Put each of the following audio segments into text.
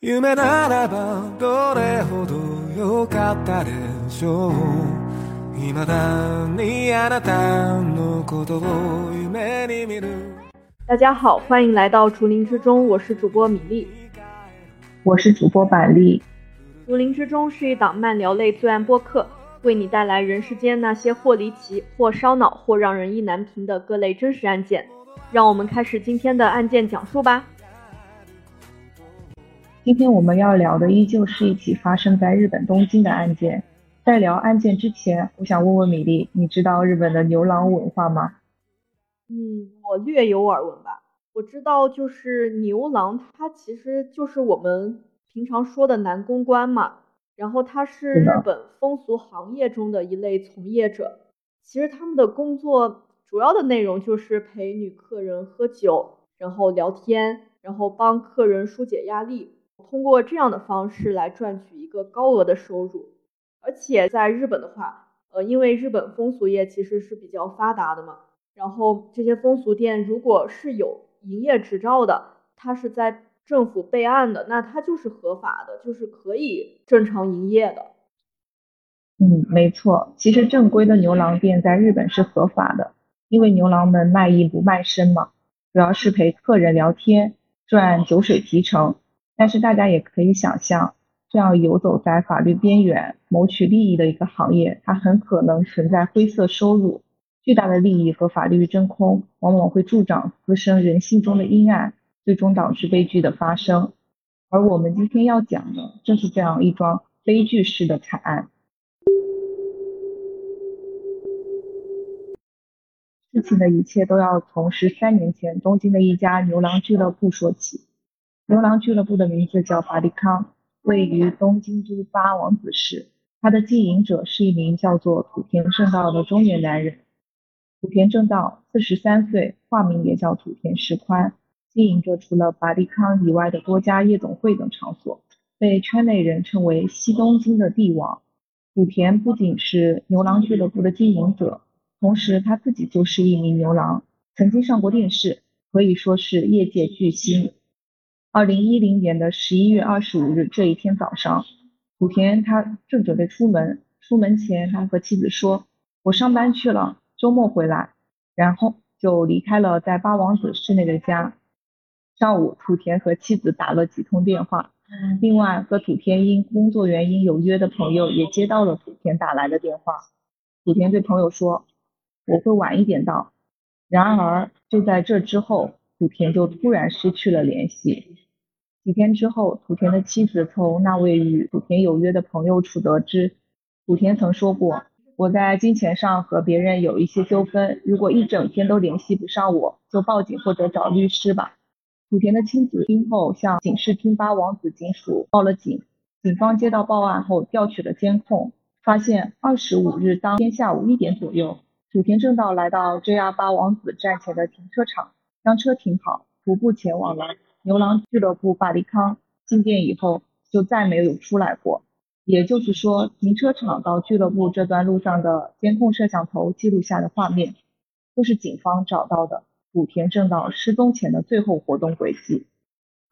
夢ならばどれほど良かったでしょう未だにあなたのことを夢に見る大家好，欢迎来到竹林之中，我是主播米粒。我是主播板栗。竹林之中是一档慢聊类罪案播客，为你带来人世间那些或离奇、或烧脑、或让人意难平的各类真实案件。让我们开始今天的案件讲述吧。 今天我们要聊的依旧是一起发生在日本东京的案件。在聊案件之前，我想问问米粒，你知道日本的牛郎文化吗？嗯，我略有耳闻吧。我知道，就是牛郎，他其实就是我们平常说的男公关嘛。然后他是日本风俗行业中的一类从业者。其实他们的工作主要的内容就是陪女客人喝酒，然后聊天，然后帮客人疏解压力。通过这样的方式来赚取一个高额的收入，而且在日本的话，呃，因为日本风俗业其实是比较发达的嘛，然后这些风俗店如果是有营业执照的，它是在政府备案的，那它就是合法的，就是可以正常营业的。嗯，没错，其实正规的牛郎店在日本是合法的，因为牛郎们卖艺不卖身嘛，主要是陪客人聊天，赚酒水提成。但是大家也可以想象，这样游走在法律边缘、谋取利益的一个行业，它很可能存在灰色收入、巨大的利益和法律真空，往往会助长滋生人性中的阴暗，最终导致悲剧的发生。而我们今天要讲的，正是这样一桩悲剧式的惨案。事情的一切都要从十三年前东京的一家牛郎俱乐部说起。牛郎俱乐部的名字叫巴迪康，位于东京都八王子市。它的经营者是一名叫做土田正道的中年男人。土田正道四十三岁，化名也叫土田石宽，经营着除了巴迪康以外的多家夜总会等场所，被圈内人称为“西东京的帝王”。土田不仅是牛郎俱乐部的经营者，同时他自己就是一名牛郎，曾经上过电视，可以说是业界巨星。二零一零年的十一月二十五日这一天早上，古田他正准备出门，出门前他和妻子说：“我上班去了，周末回来。”然后就离开了在八王子市内的家。上午，土田和妻子打了几通电话，另外和土田因工作原因有约的朋友也接到了土田打来的电话。土田对朋友说：“我会晚一点到。”然而就在这之后，土田就突然失去了联系。几天之后，土田的妻子从那位与土田有约的朋友处得知，土田曾说过：“我在金钱上和别人有一些纠纷，如果一整天都联系不上我，就报警或者找律师吧。”土田的妻子听后向警视厅八王子警署报了警。警方接到报案后调取了监控，发现二十五日当天下午一点左右，土田正道来到 JR 八王子站前的停车场，将车停好，徒步前往了。牛郎俱乐部巴黎康进店以后就再没有出来过，也就是说，停车场到俱乐部这段路上的监控摄像头记录下的画面，都是警方找到的古田正道失踪前的最后活动轨迹。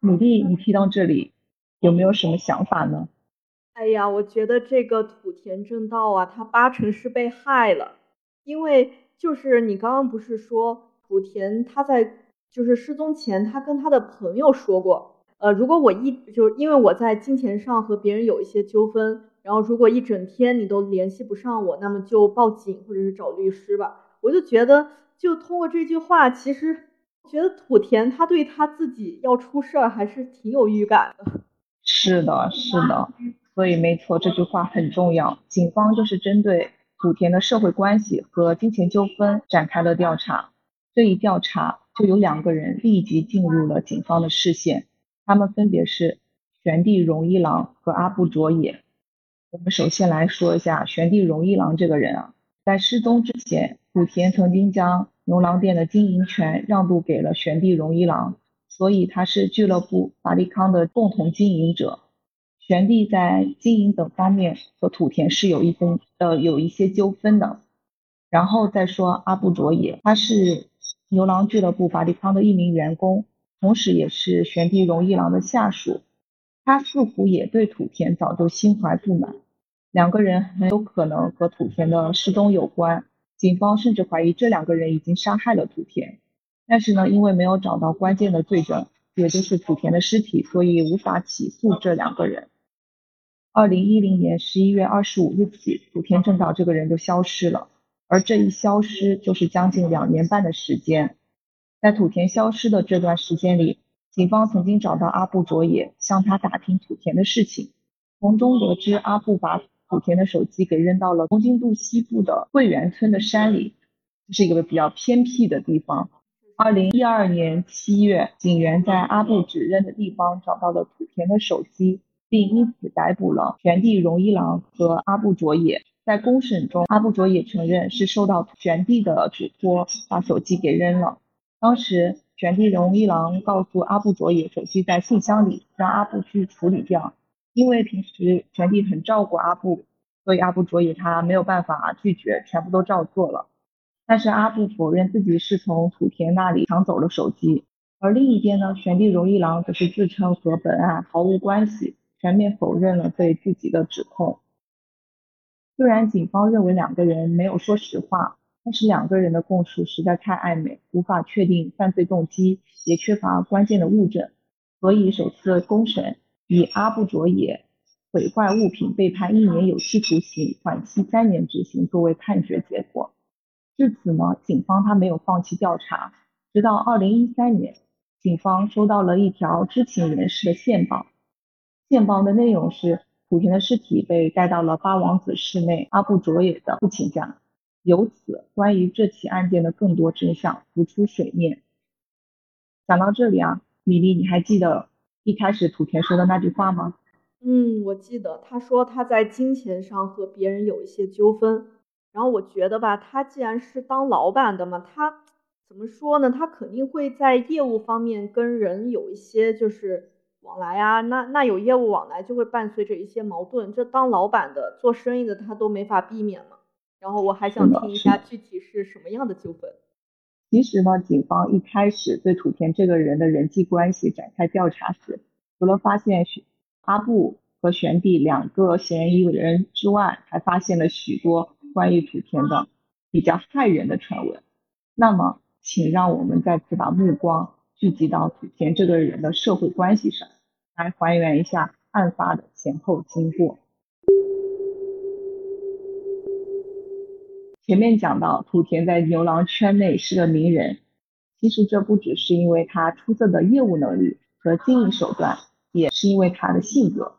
米粒，你听到这里有没有什么想法呢？哎呀，我觉得这个土田正道啊，他八成是被害了，因为就是你刚刚不是说土田他在。就是失踪前，他跟他的朋友说过，呃，如果我一就因为我在金钱上和别人有一些纠纷，然后如果一整天你都联系不上我，那么就报警或者是找律师吧。我就觉得，就通过这句话，其实觉得土田他对他自己要出事儿还是挺有预感的。是的，是的，所以没错，这句话很重要。警方就是针对土田的社会关系和金钱纠纷展开了调查，这一调查。就有两个人立即进入了警方的视线，他们分别是玄地荣一郎和阿部卓也。我们首先来说一下玄地荣一郎这个人啊，在失踪之前，古田曾经将牛郎店的经营权让渡给了玄地荣一郎，所以他是俱乐部法利康的共同经营者。玄地在经营等方面和土田是有一分呃有一些纠纷的。然后再说阿部卓也，他是。牛郎俱乐部法力康的一名员工，同时也是玄地荣一郎的下属。他似乎也对土田早就心怀不满，两个人很有可能和土田的失踪有关。警方甚至怀疑这两个人已经杀害了土田，但是呢，因为没有找到关键的罪证，也就是土田的尸体，所以无法起诉这两个人。二零一零年十一月二十五日起，土田正道这个人就消失了，而这一消失就是将近两年半的时间。在土田消失的这段时间里，警方曾经找到阿布卓也，向他打听土田的事情，从中得知阿布把土田的手机给扔到了东京都西部的桂园村的山里，这是一个比较偏僻的地方。二零一二年七月，警员在阿布指认的地方找到了土田的手机，并因此逮捕了玄地荣一郎和阿布卓也。在公审中，阿布卓也承认是受到玄帝的嘱托把手机给扔了。当时。玄帝荣一郎告诉阿布卓也，手机在信箱里，让阿布去处理掉。因为平时玄帝很照顾阿布，所以阿布卓也他没有办法拒绝，全部都照做了。但是阿布否认自己是从土田那里抢走了手机，而另一边呢，玄地荣一郎则是自称和本案毫无关系，全面否认了对自己的指控。虽然警方认为两个人没有说实话。但是两个人的供述实在太暧昧，无法确定犯罪动机，也缺乏关键的物证，所以首次公审以阿布卓也毁坏物品被判一年有期徒刑，缓期三年执行作为判决结果。至此呢，警方他没有放弃调查，直到二零一三年，警方收到了一条知情人士的线报，线报的内容是莆田的尸体被带到了八王子室内阿布卓也的父亲家。由此，关于这起案件的更多真相浮出水面。讲到这里啊，米粒，你还记得一开始土田说的那句话吗？嗯，我记得，他说他在金钱上和别人有一些纠纷。然后我觉得吧，他既然是当老板的嘛，他怎么说呢？他肯定会在业务方面跟人有一些就是往来啊。那那有业务往来，就会伴随着一些矛盾。这当老板的、做生意的，他都没法避免嘛。然后我还想听一下具体是什么样的纠纷。其实呢，警方一开始对土田这个人的人际关系展开调查时，除了发现阿布和玄帝两个嫌疑人之外，还发现了许多关于土田的比较骇人的传闻。那么，请让我们再次把目光聚集到土田这个人的社会关系上，来还原一下案发的前后经过。前面讲到，土田在牛郎圈内是个名人。其实这不只是因为他出色的业务能力和经营手段，也是因为他的性格。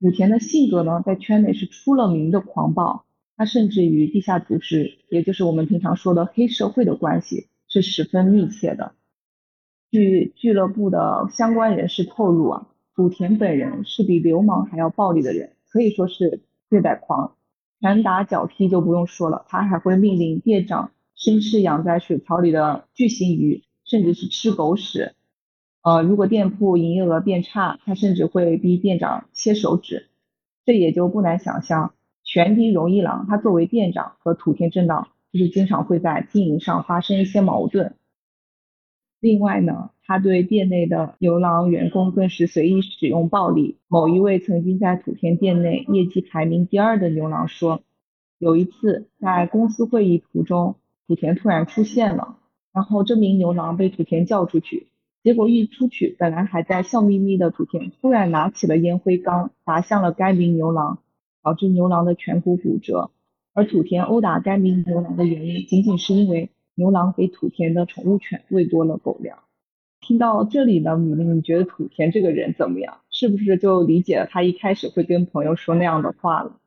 土田的性格呢，在圈内是出了名的狂暴，他甚至与地下组织，也就是我们平常说的黑社会的关系是十分密切的。据俱乐部的相关人士透露啊，土田本人是比流氓还要暴力的人，可以说是虐待狂。拳打脚踢就不用说了，他还会命令店长生吃养在水槽里的巨型鱼，甚至是吃狗屎。呃，如果店铺营业额变差，他甚至会逼店长切手指。这也就不难想象，玄地荣一郎他作为店长和土田正道，就是经常会在经营上发生一些矛盾。另外呢，他对店内的牛郎员工更是随意使用暴力。某一位曾经在土田店内业绩排名第二的牛郎说，有一次在公司会议途中，土田突然出现了，然后这名牛郎被土田叫出去，结果一出去，本来还在笑眯眯的土田突然拿起了烟灰缸砸向了该名牛郎，导致牛郎的颧骨骨折。而土田殴打该名牛郎的原因，仅仅是因为。牛郎给土田的宠物犬喂多了狗粮。听到这里呢，米粒，你觉得土田这个人怎么样？是不是就理解了他一开始会跟朋友说那样的话了？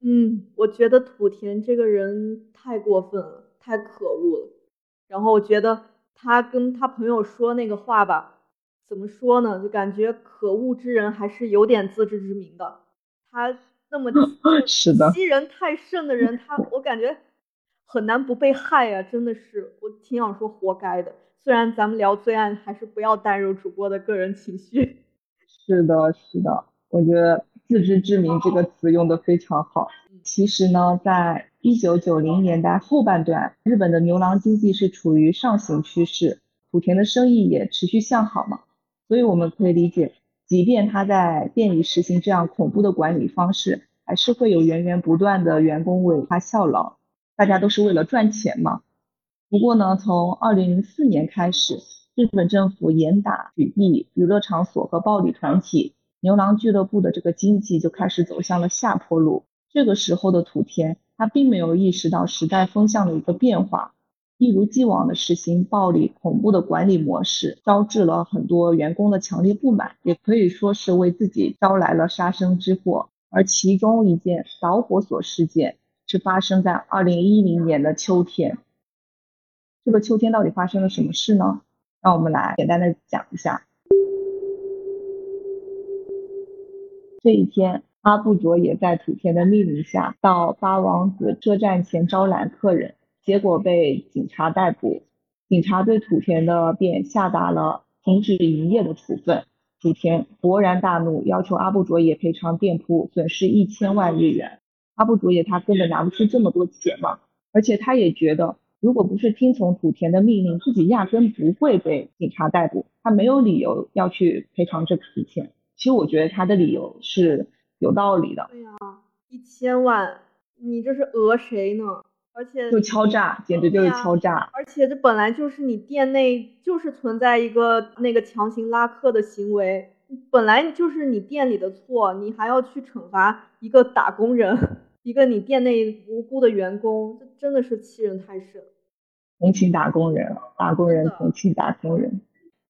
嗯，我觉得土田这个人太过分了，太可恶了。然后我觉得他跟他朋友说那个话吧，怎么说呢？就感觉可恶之人还是有点自知之明的。他那么 是的，欺人太甚的人，他我感觉。很难不被害啊！真的是，我挺想说活该的。虽然咱们聊罪案，还是不要带入主播的个人情绪。是的，是的，我觉得“自知之明”这个词用的非常好。其实呢，在一九九零年代后半段，日本的牛郎经济是处于上行趋势，莆田的生意也持续向好嘛。所以我们可以理解，即便他在店里实行这样恐怖的管理方式，还是会有源源不断的员工为他效劳。大家都是为了赚钱嘛。不过呢，从二零零四年开始，日本政府严打取缔娱乐场所和暴力团体，牛郎俱乐部的这个经济就开始走向了下坡路。这个时候的土田，他并没有意识到时代风向的一个变化。一如既往的实行暴力恐怖的管理模式，招致了很多员工的强烈不满，也可以说是为自己招来了杀身之祸。而其中一件导火索事件是发生在二零一零年的秋天。这个秋天到底发生了什么事呢？让我们来简单的讲一下。这一天，阿布卓也在土田的命令下，到八王子车站前招揽客人。结果被警察逮捕，警察对土田的店下达了停止营业的处分。土田勃然大怒，要求阿布卓也赔偿店铺损失一千万日元。阿布卓也他根本拿不出这么多钱嘛，而且他也觉得，如果不是听从土田的命令，自己压根不会被警察逮捕，他没有理由要去赔偿这笔钱。其实我觉得他的理由是有道理的。对呀，一千万，你这是讹谁呢？而且就敲诈，简直就是敲诈。而且这本来就是你店内就是存在一个那个强行拉客的行为，本来就是你店里的错，你还要去惩罚一个打工人，一个你店内无辜的员工，这真的是欺人太甚。同情打工人，打工人同情打工人。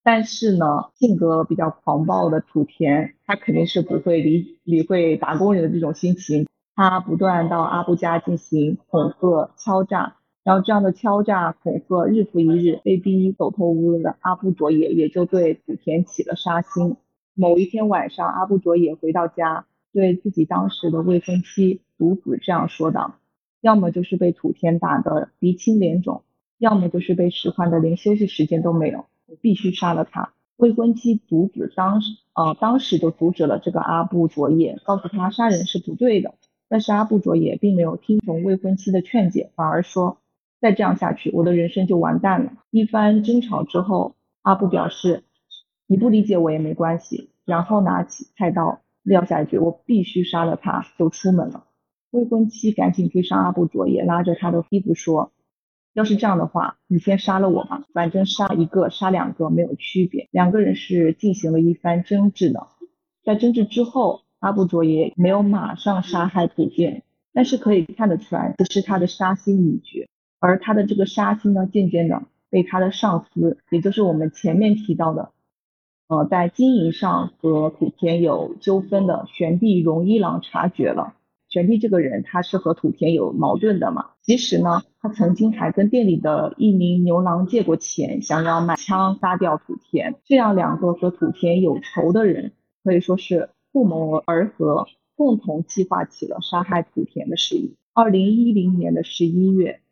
但是呢，性格比较狂暴的土田，他肯定是不会理理会打工人的这种心情。他不断到阿布家进行恐吓、敲诈，然后这样的敲诈、恐吓日复一日，被逼走投无路的阿布卓也也就对土田起了杀心。某一天晚上，阿布卓也回到家，对自己当时的未婚妻独子这样说道：“要么就是被土田打得鼻青脸肿，要么就是被使唤的连休息时间都没有，我必须杀了他。”未婚妻独子当时呃当时就阻止了这个阿布卓也，告诉他杀人是不对的。但是阿布卓也并没有听从未婚妻的劝解，反而说再这样下去，我的人生就完蛋了。一番争吵之后，阿布表示你不理解我也没关系，然后拿起菜刀撂下一句我必须杀了他，就出门了。未婚妻赶紧追上阿布卓也，拉着他的衣服说，要是这样的话，你先杀了我吧，反正杀一个杀两个没有区别。两个人是进行了一番争执的，在争执之后。阿布卓也没有马上杀害土田，但是可以看得出来，这是他的杀心已决。而他的这个杀心呢，渐渐的被他的上司，也就是我们前面提到的，呃，在经营上和土田有纠纷的玄帝荣一郎察觉了。玄帝这个人，他是和土田有矛盾的嘛。其实呢，他曾经还跟店里的一名牛郎借过钱，想要买枪杀掉土田。这样两个和土田有仇的人，可以说是。不谋而合，共同计划起了杀害土田的事宜。二零一零年的十一月，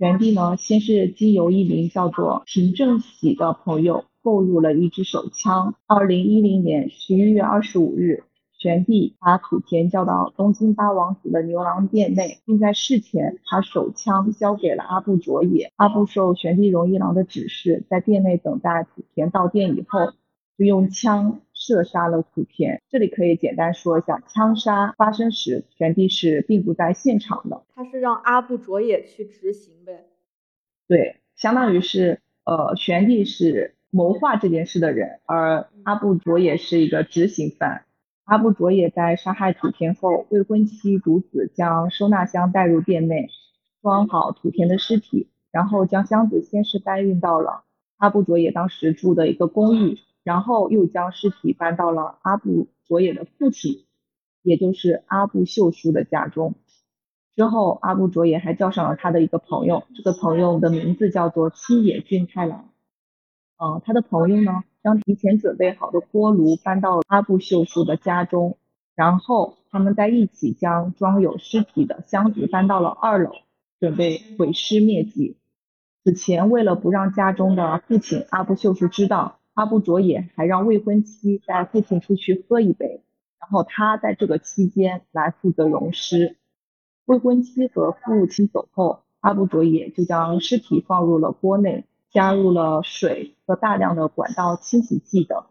玄帝呢先是经由一名叫做平正喜的朋友购入了一支手枪。二零一零年十一月二十五日，玄帝把土田叫到东京八王子的牛郎店内，并在事前把手枪交给了阿部卓也。阿部受玄帝荣一郎的指示，在店内等待土田到店以后，就用枪。射杀了土田。这里可以简单说一下，枪杀发生时，玄帝是并不在现场的，他是让阿布卓也去执行呗。对，相当于是，呃，玄帝是谋划这件事的人，而阿布卓也是一个执行犯。阿布卓也在杀害土田后，未婚妻独子将收纳箱带入店内，装好土田的尸体，然后将箱子先是搬运到了阿布卓也当时住的一个公寓。然后又将尸体搬到了阿布卓也的父亲，也就是阿布秀叔的家中。之后，阿布卓也还叫上了他的一个朋友，这个朋友的名字叫做七野俊太郎。呃，他的朋友呢，将提前准备好的锅炉搬到阿布秀叔的家中，然后他们在一起将装有尸体的箱子搬到了二楼，准备毁尸灭迹。此前，为了不让家中的父亲阿布秀叔知道。阿部卓也还让未婚妻带父亲出去喝一杯，然后他在这个期间来负责溶尸。未婚妻和父亲走后，阿部卓也就将尸体放入了锅内，加入了水和大量的管道清洗剂等，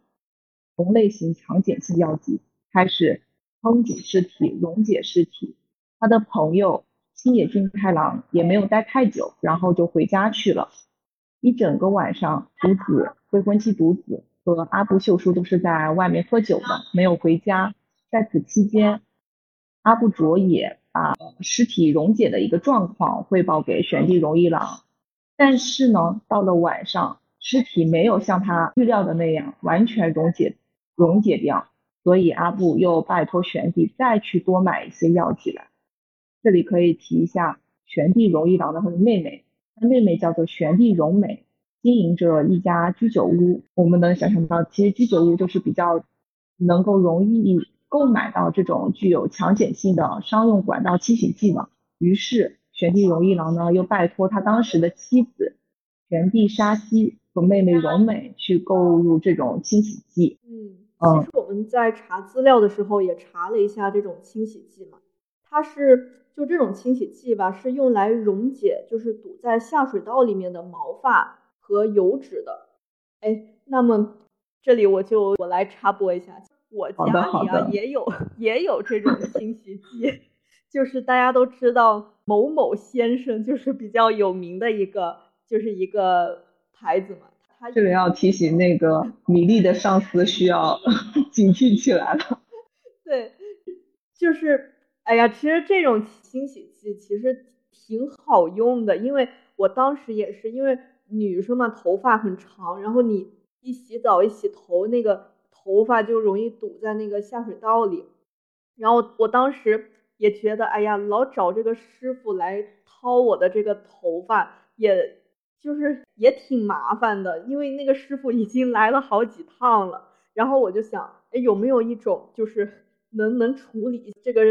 同类型强碱性药剂，开始烹煮尸体、溶解尸体。他的朋友青野俊太郎也没有待太久，然后就回家去了。一整个晚上，独子未婚妻独子和阿布秀书都是在外面喝酒的，没有回家。在此期间，阿布卓也把尸体溶解的一个状况汇报给玄帝荣一郎，但是呢，到了晚上，尸体没有像他预料的那样完全溶解溶解掉，所以阿布又拜托玄帝再去多买一些药剂来。这里可以提一下玄帝荣一郎的他的妹妹，他妹妹叫做玄帝荣美，经营着一家居酒屋。我们能想象到，其实居酒屋就是比较能够容易购买到这种具有强碱性的商用管道清洗剂嘛。于是玄帝荣一郎呢，又拜托他当时的妻子玄帝沙希和妹妹荣美去购入这种清洗剂。嗯，其实我们在查资料的时候也查了一下这种清洗剂嘛，它是。就这种清洗剂吧，是用来溶解就是堵在下水道里面的毛发和油脂的。哎，那么这里我就我来插播一下，我家里啊也有也有这种清洗剂，就是大家都知道某某先生就是比较有名的一个就是一个牌子嘛。他这里要提醒那个 米粒的上司需要 警惕起来了。对，就是。哎呀，其实这种清洗剂其实挺好用的，因为我当时也是因为女生嘛，头发很长，然后你一洗澡一洗头，那个头发就容易堵在那个下水道里，然后我当时也觉得，哎呀，老找这个师傅来掏我的这个头发，也就是也挺麻烦的，因为那个师傅已经来了好几趟了，然后我就想，哎，有没有一种就是能能处理这个。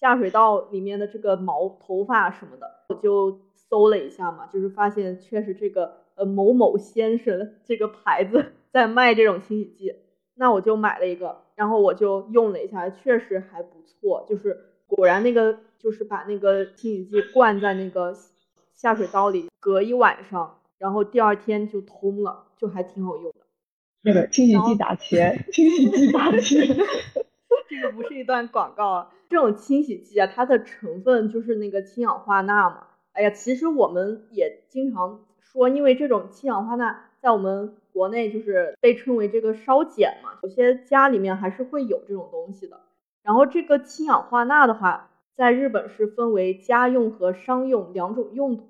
下水道里面的这个毛头发什么的，我就搜了一下嘛，就是发现确实这个呃某某先生这个牌子 在卖这种清洗剂，那我就买了一个，然后我就用了一下，确实还不错，就是果然那个就是把那个清洗剂灌在那个下水道里，隔一晚上，然后第二天就通了，就还挺好用的。那个清洗剂打钱，清洗剂打钱。这个不是一段广告啊，这种清洗剂啊，它的成分就是那个氢氧化钠嘛。哎呀，其实我们也经常说，因为这种氢氧化钠在我们国内就是被称为这个烧碱嘛，有些家里面还是会有这种东西的。然后这个氢氧化钠的话，在日本是分为家用和商用两种用途。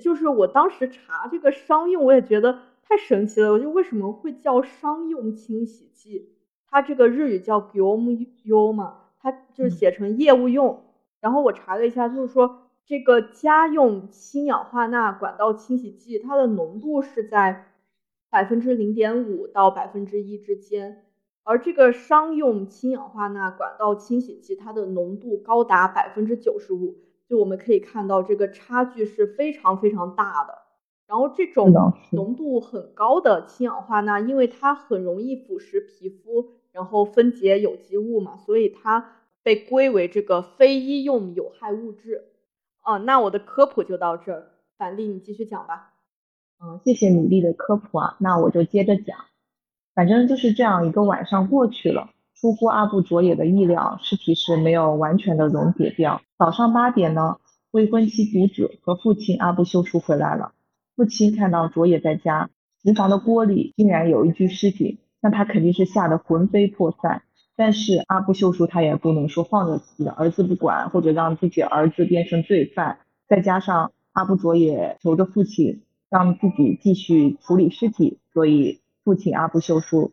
就是我当时查这个商用，我也觉得太神奇了，我就为什么会叫商用清洗剂？它这个日语叫 gyomu 嘛，它就是写成业务用。然后我查了一下，就是说这个家用氢氧化钠管道清洗剂，它的浓度是在百分之零点五到百分之一之间，而这个商用氢氧化钠管道清洗剂，它的浓度高达百分之九十五。就我们可以看到，这个差距是非常非常大的。然后这种浓度很高的氢氧化钠，因为它很容易腐蚀皮肤，然后分解有机物嘛，所以它被归为这个非医用有害物质。哦，那我的科普就到这儿，反例你继续讲吧。嗯，谢谢米粒的科普啊，那我就接着讲。反正就是这样一个晚上过去了，出乎阿部卓也的意料，尸体是没有完全的溶解掉。早上八点呢，未婚妻独子和父亲阿部修书回来了。父亲看到卓也在家，厨房的锅里竟然有一具尸体，那他肯定是吓得魂飞魄散。但是阿布秀叔他也不能说放着自己的儿子不管，或者让自己儿子变成罪犯。再加上阿布卓也求着父亲让自己继续处理尸体，所以父亲阿布秀叔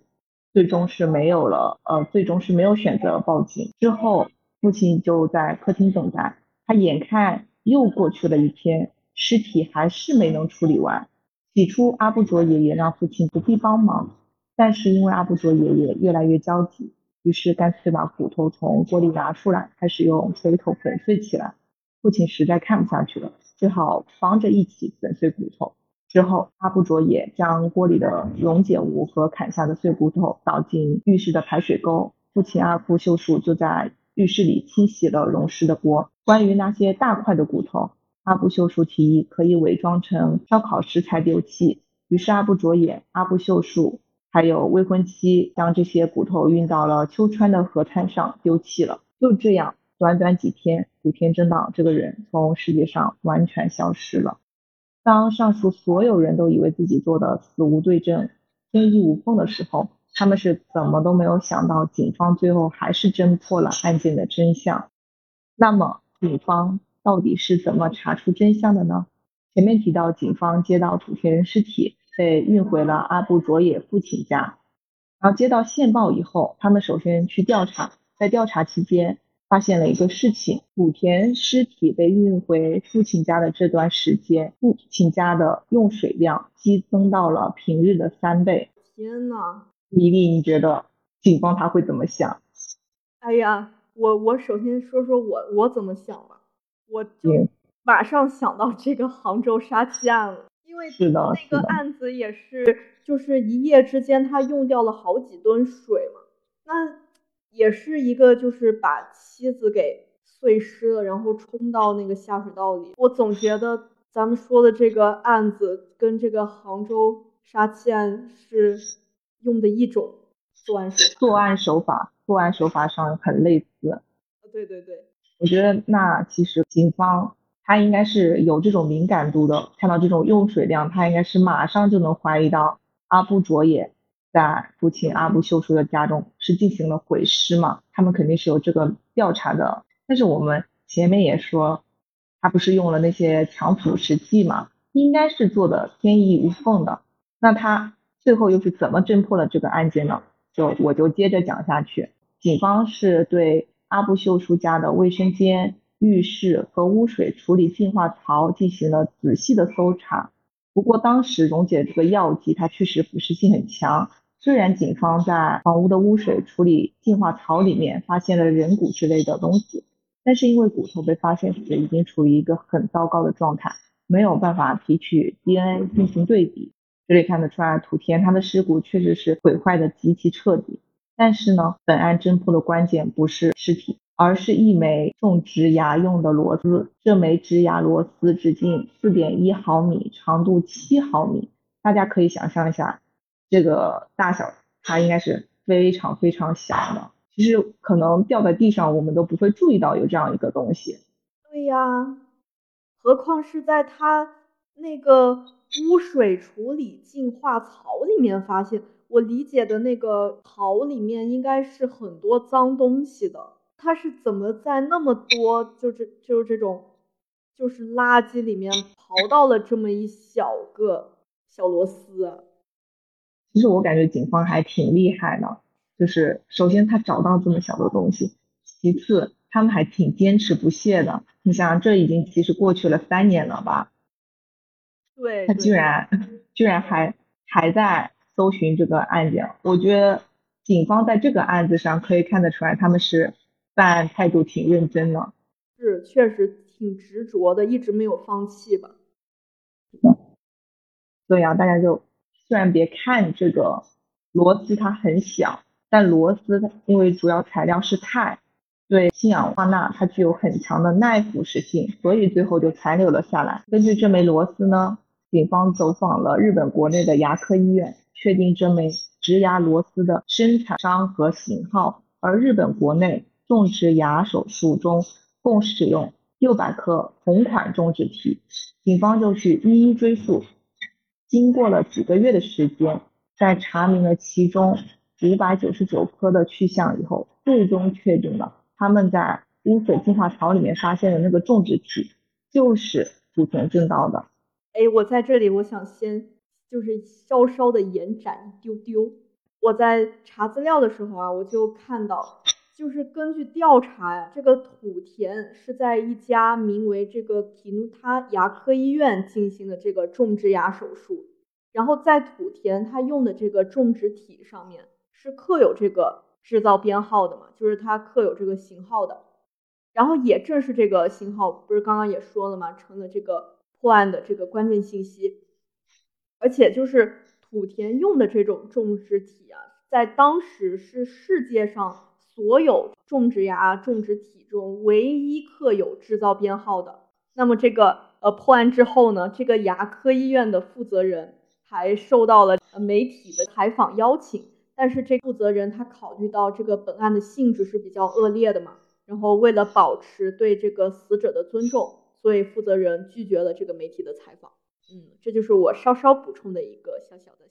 最终是没有了，呃，最终是没有选择报警。之后父亲就在客厅等待，他眼看又过去了一天。尸体还是没能处理完。起初，阿布卓爷爷让父亲不必帮忙，但是因为阿布卓爷爷越来越焦急，于是干脆把骨头从锅里拿出来，开始用锤头粉碎起来。父亲实在看不下去了，只好帮着一起粉碎骨头。之后，阿布卓也将锅里的溶解物和砍下的碎骨头倒进浴室的排水沟。父亲阿布秀树就在浴室里清洗了溶尸的锅。关于那些大块的骨头。阿布秀树提议可以伪装成烧烤食材丢弃，于是阿布卓也、阿布秀树还有未婚妻将这些骨头运到了秋川的河滩上丢弃了。就这样，短短几天，古田真岛这个人从世界上完全消失了。当上述所有人都以为自己做的死无对证、天衣无缝的时候，他们是怎么都没有想到，警方最后还是侦破了案件的真相。那么，警方到底是怎么查出真相的呢？前面提到，警方接到土田人尸体。被运回了阿布卓也父亲家，然后接到线报以后，他们首先去调查，在调查期间发现了一个事情：古田尸体被运回父亲家的这段时间，父亲家的用水量激增到了平日的三倍。天呐，米粒，你觉得警方他会怎么想？哎呀，我我首先说说我我怎么想吧，我就马上想到这个杭州杀妻案了。因为那个案子也是，就是一夜之间他用掉了好几吨水嘛，那也是一个就是把妻子给碎尸了，然后冲到那个下水道里。我总觉得咱们说的这个案子跟这个杭州杀妻案是用的一种作案手作案手法，作案手法上很类似。对对对，我觉得那其实警方。他应该是有这种敏感度的，看到这种用水量，他应该是马上就能怀疑到阿布卓也在父亲阿布秀叔的家中是进行了毁尸嘛？他们肯定是有这个调查的。但是我们前面也说，他不是用了那些强腐蚀剂嘛？应该是做的天衣无缝的。那他最后又是怎么侦破了这个案件呢？就我就接着讲下去。警方是对阿布秀叔家的卫生间。浴室和污水处理净化槽进行了仔细的搜查，不过当时溶解这个药剂它确实腐蚀性很强。虽然警方在房屋的污水处理净化槽里面发现了人骨之类的东西，但是因为骨头被发现时已经处于一个很糟糕的状态，没有办法提取 DNA 进行对比。这里看得出来，土田他的尸骨确实是毁坏的极其彻底。但是呢，本案侦破的关键不是尸体。而是一枚种植牙用的螺丝，这枚植牙螺丝直径四点一毫米，长度七毫米。大家可以想象一下，这个大小，它应该是非常非常小的。其实可能掉在地上，我们都不会注意到有这样一个东西。对呀，何况是在它那个污水处理净化槽里面发现。我理解的那个槽里面应该是很多脏东西的。他是怎么在那么多就是就是这种就是垃圾里面刨到了这么一小个小螺丝？其实我感觉警方还挺厉害的，就是首先他找到这么小的东西，其次他们还挺坚持不懈的。你想，这已经其实过去了三年了吧？对，他居然 居然还还在搜寻这个案件，我觉得警方在这个案子上可以看得出来，他们是。办案态度挺认真的，是确实挺执着的，一直没有放弃吧。对啊，大家就虽然别看这个螺丝它很小，但螺丝因为主要材料是钛，对氢氧化钠它具有很强的耐腐蚀性，所以最后就残留了下来。根据这枚螺丝呢，警方走访了日本国内的牙科医院，确定这枚植牙螺丝的生产商和型号，而日本国内。种植牙手术中共使用六百克同款种植体，警方就去一一追溯。经过了几个月的时间，在查明了其中五百九十九颗的去向以后，最终确定了他们在污水净化槽里面发现的那个种植体就是古田正道的。哎，我在这里，我想先就是稍稍的延展一丢丢。我在查资料的时候啊，我就看到。就是根据调查呀，这个土田是在一家名为这个提努他牙科医院进行的这个种植牙手术，然后在土田他用的这个种植体上面是刻有这个制造编号的嘛，就是它刻有这个型号的，然后也正是这个型号，不是刚刚也说了嘛？成了这个破案的这个关键信息，而且就是土田用的这种种植体啊，在当时是世界上。所有种植牙种植体中唯一刻有制造编号的，那么这个呃破案之后呢，这个牙科医院的负责人还受到了媒体的采访邀请。但是这负责人他考虑到这个本案的性质是比较恶劣的嘛，然后为了保持对这个死者的尊重，所以负责人拒绝了这个媒体的采访。嗯，这就是我稍稍补充的一个小小的。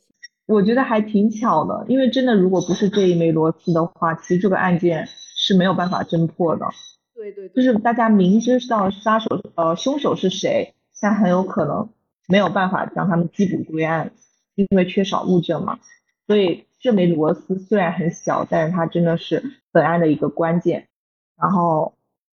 我觉得还挺巧的，因为真的如果不是这一枚螺丝的话，其实这个案件是没有办法侦破的。对对，就是大家明知道杀手呃凶手是谁，但很有可能没有办法将他们缉捕归案，因为缺少物证嘛。所以这枚螺丝虽然很小，但是它真的是本案的一个关键。然后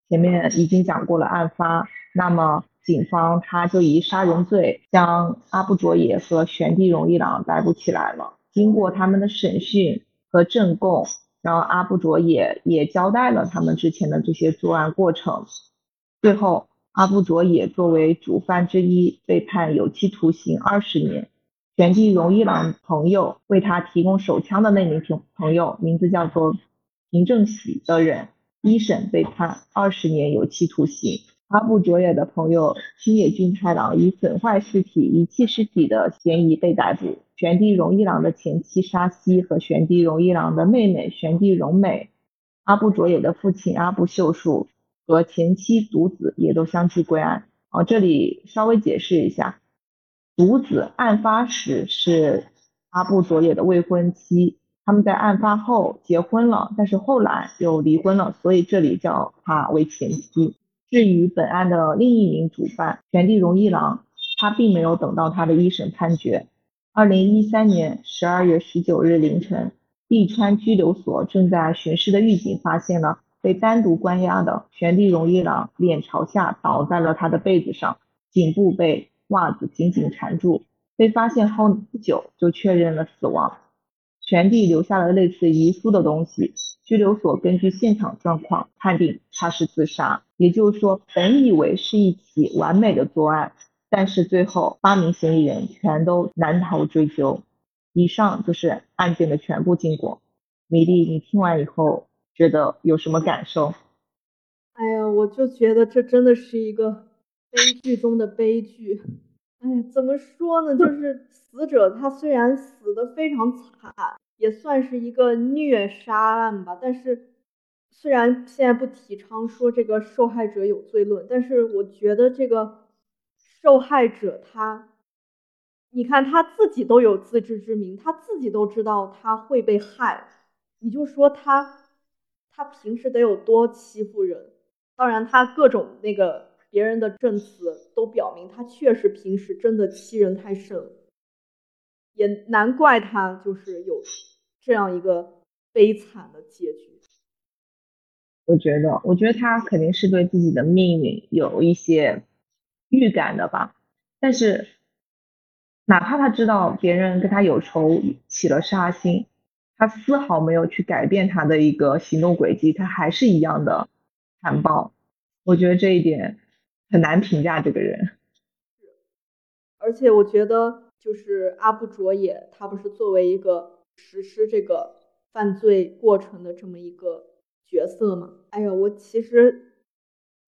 前面已经讲过了案发，那么警方他就以杀人罪将阿布卓也和玄地荣一郎逮捕起来了。经过他们的审讯和证供。然后阿布卓也也交代了他们之前的这些作案过程，最后阿布卓也作为主犯之一被判有期徒刑二十年。玄地荣一郎朋友为他提供手枪的那名朋朋友，名字叫做平正喜的人，一审被判二十年有期徒刑。阿布卓也的朋友青野俊太郎以损坏尸体、遗弃尸体的嫌疑被逮捕。玄地荣一郎的前妻沙希和玄地荣一郎的妹妹玄地荣美、阿布卓也的父亲阿布秀树和前妻独子也都相继归案。哦，这里稍微解释一下，独子案发时是阿布卓也的未婚妻，他们在案发后结婚了，但是后来又离婚了，所以这里叫他为前妻。至于本案的另一名主犯玄地荣一郎，他并没有等到他的一审判决。二零一三年十二月十九日凌晨，利川拘留所正在巡视的狱警发现了被单独关押的玄地荣一郎，脸朝下倒在了他的被子上，颈部被袜子紧紧缠住。被发现后不久就确认了死亡。玄地留下了类似遗书的东西。拘留所根据现场状况判定他是自杀，也就是说，本以为是一起完美的作案，但是最后八名嫌疑人全都难逃追究。以上就是案件的全部经过。米粒，你听完以后觉得有什么感受？哎呀，我就觉得这真的是一个悲剧中的悲剧。哎，怎么说呢？就是死者他虽然死的非常惨。也算是一个虐杀案吧，但是虽然现在不提倡说这个受害者有罪论，但是我觉得这个受害者他，你看他自己都有自知之明，他自己都知道他会被害，你就说他他平时得有多欺负人？当然，他各种那个别人的证词都表明他确实平时真的欺人太甚了。也难怪他就是有这样一个悲惨的结局。我觉得，我觉得他肯定是对自己的命运有一些预感的吧。但是，哪怕他知道别人跟他有仇，起了杀心，他丝毫没有去改变他的一个行动轨迹，他还是一样的残暴。我觉得这一点很难评价这个人。而且，我觉得。就是阿布卓也，他不是作为一个实施这个犯罪过程的这么一个角色嘛？哎呀，我其实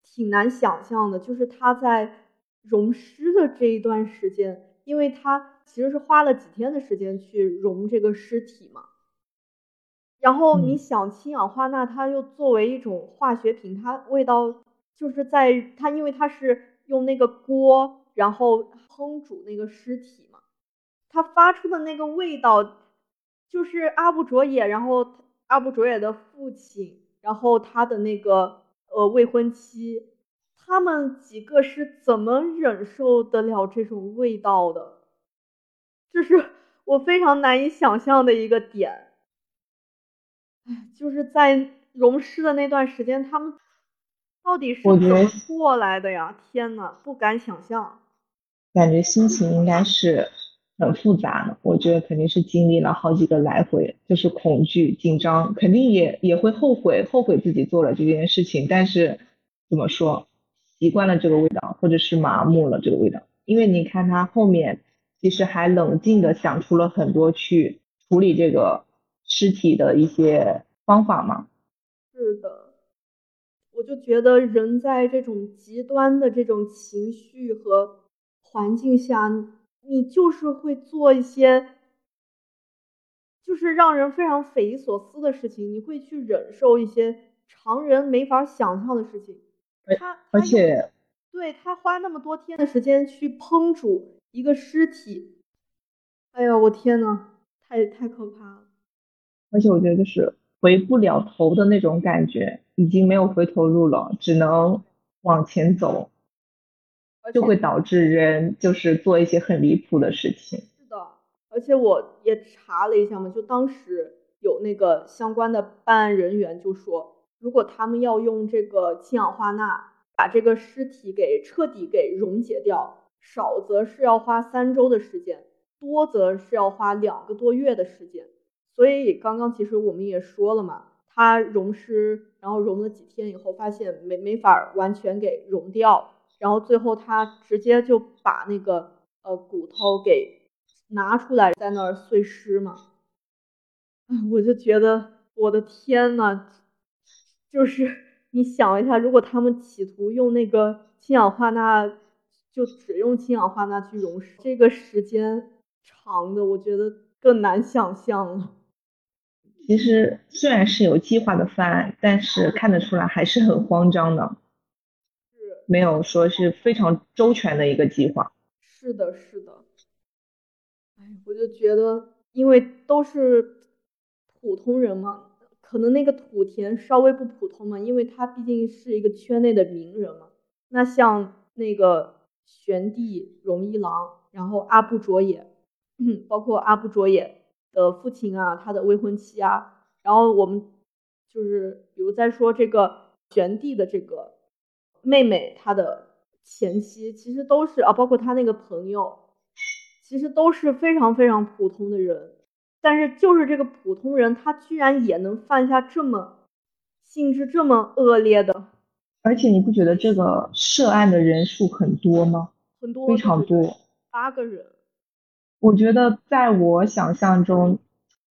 挺难想象的，就是他在溶尸的这一段时间，因为他其实是花了几天的时间去溶这个尸体嘛。然后你想，氢氧化钠它又作为一种化学品，它味道就是在它，因为它是用那个锅，然后烹煮那个尸体。他发出的那个味道，就是阿布卓也，然后阿布卓也的父亲，然后他的那个呃未婚妻，他们几个是怎么忍受得了这种味道的？这是 我非常难以想象的一个点。哎，就是在溶尸的那段时间，他们到底是怎么过来的呀？天呐，不敢想象。感觉心情应该是。很复杂，我觉得肯定是经历了好几个来回，就是恐惧、紧张，肯定也也会后悔，后悔自己做了这件事情。但是怎么说，习惯了这个味道，或者是麻木了这个味道。因为你看他后面其实还冷静的想出了很多去处理这个尸体的一些方法嘛。是的，我就觉得人在这种极端的这种情绪和环境下。你就是会做一些，就是让人非常匪夷所思的事情，你会去忍受一些常人没法想象的事情。他而且，对他花那么多天的时间去烹煮一个尸体，哎呀，我天呐，太太可怕了。而且我觉得就是回不了头的那种感觉，已经没有回头路了，只能往前走。就会导致人就是做一些很离谱的事情。是的，而且我也查了一下嘛，就当时有那个相关的办案人员就说，如果他们要用这个氢氧化钠把这个尸体给彻底给溶解掉，少则是要花三周的时间，多则是要花两个多月的时间。所以刚刚其实我们也说了嘛，他溶尸，然后溶了几天以后，发现没没法完全给溶掉。然后最后他直接就把那个呃骨头给拿出来，在那儿碎尸嘛。我就觉得我的天呐，就是你想一下，如果他们企图用那个氢氧化钠，就只用氢氧化钠去溶尸，这个时间长的，我觉得更难想象了。其实虽然是有计划的犯案，但是看得出来还是很慌张的。没有说是非常周全的一个计划。是的，是的。哎，我就觉得，因为都是普通人嘛，可能那个土田稍微不普通嘛，因为他毕竟是一个圈内的名人嘛。那像那个玄帝荣一郎，然后阿部卓也，包括阿部卓也的父亲啊，他的未婚妻啊，然后我们就是比如在说这个玄帝的这个。妹妹她的前妻其实都是啊，包括她那个朋友，其实都是非常非常普通的人，但是就是这个普通人，他居然也能犯下这么性质这么恶劣的，而且你不觉得这个涉案的人数很多吗？很多，非常多，八个人。我觉得在我想象中，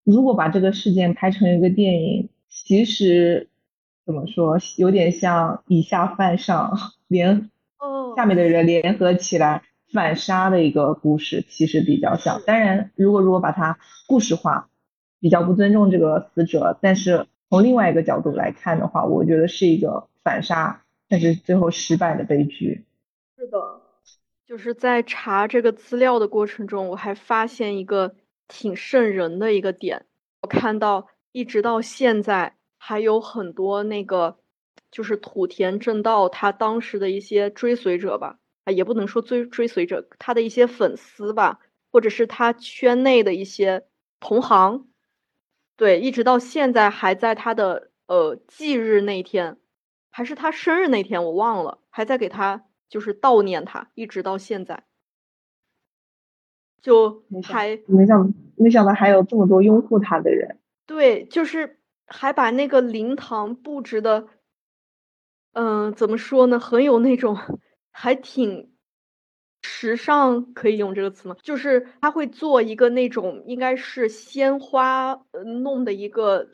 如果把这个事件拍成一个电影，其实。怎么说？有点像以下犯上，联下面的人联合起来反杀的一个故事，其实比较像。当然，如果如果把它故事化，比较不尊重这个死者。但是从另外一个角度来看的话，我觉得是一个反杀，但是最后失败的悲剧。是的，就是在查这个资料的过程中，我还发现一个挺瘆人的一个点。我看到一直到现在。还有很多那个，就是土田正道他当时的一些追随者吧，啊，也不能说追追随者，他的一些粉丝吧，或者是他圈内的一些同行，对，一直到现在还在他的呃忌日那天，还是他生日那天，我忘了，还在给他就是悼念他，一直到现在，就还没想没想到还有这么多拥护他的人，对，就是。还把那个灵堂布置的，嗯，怎么说呢？很有那种，还挺时尚，可以用这个词吗？就是他会做一个那种，应该是鲜花弄的一个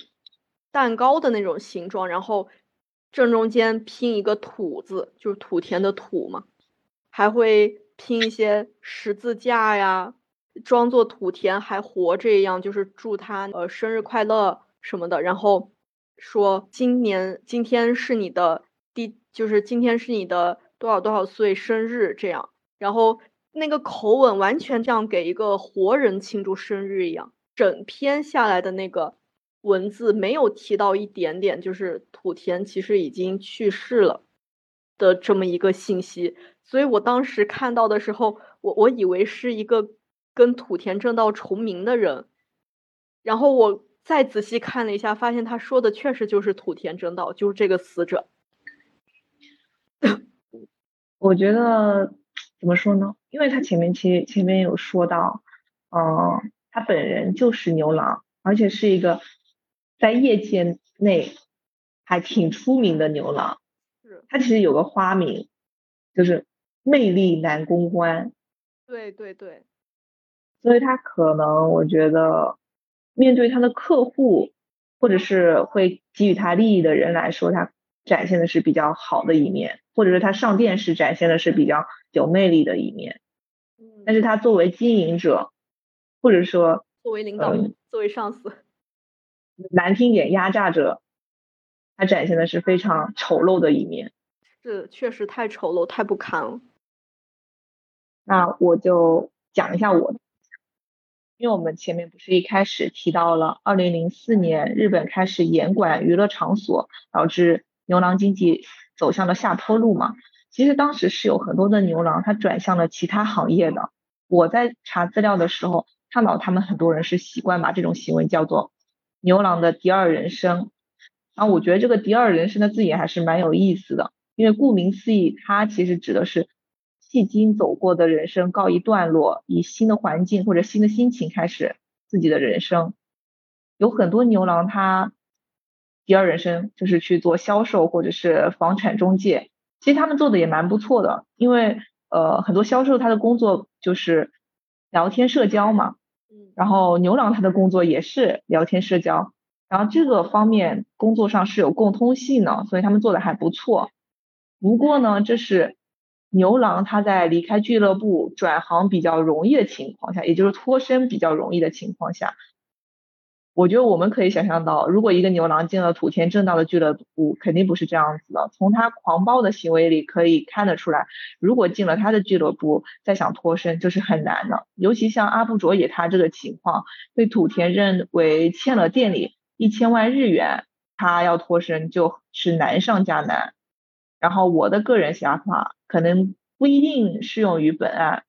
蛋糕的那种形状，然后正中间拼一个土字，就是土田的土嘛，还会拼一些十字架呀，装作土田还活着一样，就是祝他呃生日快乐。什么的，然后说今年今天是你的第，就是今天是你的多少多少岁生日这样，然后那个口吻完全像给一个活人庆祝生日一样，整篇下来的那个文字没有提到一点点，就是土田其实已经去世了的这么一个信息，所以我当时看到的时候，我我以为是一个跟土田正道重名的人，然后我。再仔细看了一下，发现他说的确实就是土田真道，就是这个死者。我觉得怎么说呢？因为他前面其实前面有说到，嗯，他本人就是牛郎，而且是一个在业界内还挺出名的牛郎。是。他其实有个花名，就是魅力男公关。对对对。所以他可能，我觉得。面对他的客户，或者是会给予他利益的人来说，他展现的是比较好的一面，或者是他上电视展现的是比较有魅力的一面。但是他作为经营者，或者说作为领导，作为上司，难听点压榨者，他展现的是非常丑陋的一面。是，确实太丑陋，太不堪了。那我就讲一下我，因为我们前面不是一开始提到了，二零零四年日本开始严管娱乐场所，导致牛郎经济走向了下坡路嘛。其实当时是有很多的牛郎，他转向了其他行业的。我在查资料的时候看到，他们很多人是习惯把这种行为叫做牛郎的第二人生。然后我觉得这个第二人生的字眼还是蛮有意思的，因为顾名思义，它其实指的是迄今走过的人生告一段落，以新的环境或者新的心情开始自己的人生。有很多牛郎他第二人生就是去做销售或者是房产中介。其实他们做的也蛮不错的，因为呃很多销售他的工作就是聊天社交嘛，然后牛郎他的工作也是聊天社交，然后这个方面工作上是有共通性的，所以他们做的还不错。不过呢，这是牛郎他在离开俱乐部转行比较容易的情况下，也就是脱身比较容易的情况下。我觉得我们可以想象到，如果一个牛郎进了土田正道的俱乐部，肯定不是这样子的。从他狂暴的行为里可以看得出来，如果进了他的俱乐部，再想脱身就是很难的。尤其像阿部卓也他这个情况，被土田认为欠了店里一千万日元，他要脱身就是难上加难。然后我的个人想法可能不一定适用于本案，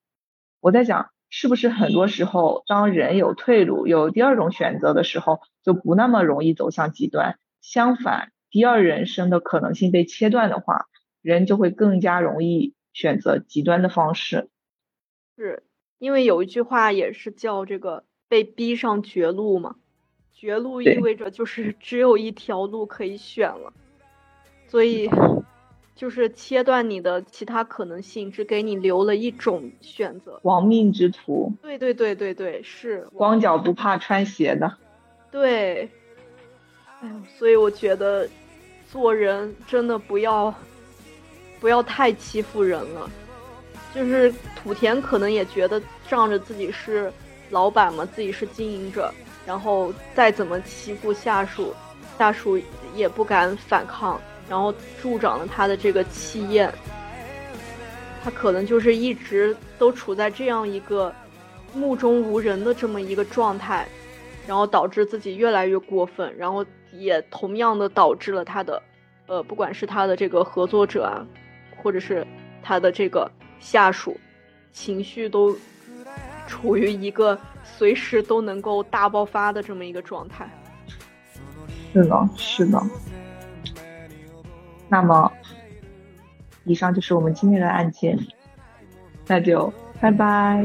我在想。是不是很多时候，当人有退路、有第二种选择的时候，就不那么容易走向极端？相反，第二人生的可能性被切断的话，人就会更加容易选择极端的方式。是因为有一句话也是叫这个被逼上绝路嘛？绝路意味着就是 只有一条路可以选了，所以。就是切断你的其他可能性，只给你留了一种选择。亡命之徒。对对对对对，是光脚不怕穿鞋的。对。哎呦，所以我觉得做人真的不要不要太欺负人了。就是土田可能也觉得仗着自己是老板嘛，自己是经营者，然后再怎么欺负下属，下属也不敢反抗。然后助长了他的这个气焰，他可能就是一直都处在这样一个目中无人的这么一个状态，然后导致自己越来越过分，然后也同样的导致了他的，呃，不管是他的这个合作者啊，或者是他的这个下属，情绪都处于一个随时都能够大爆发的这么一个状态。是的，是的。那么，以上就是我们今天的案件，那就拜拜。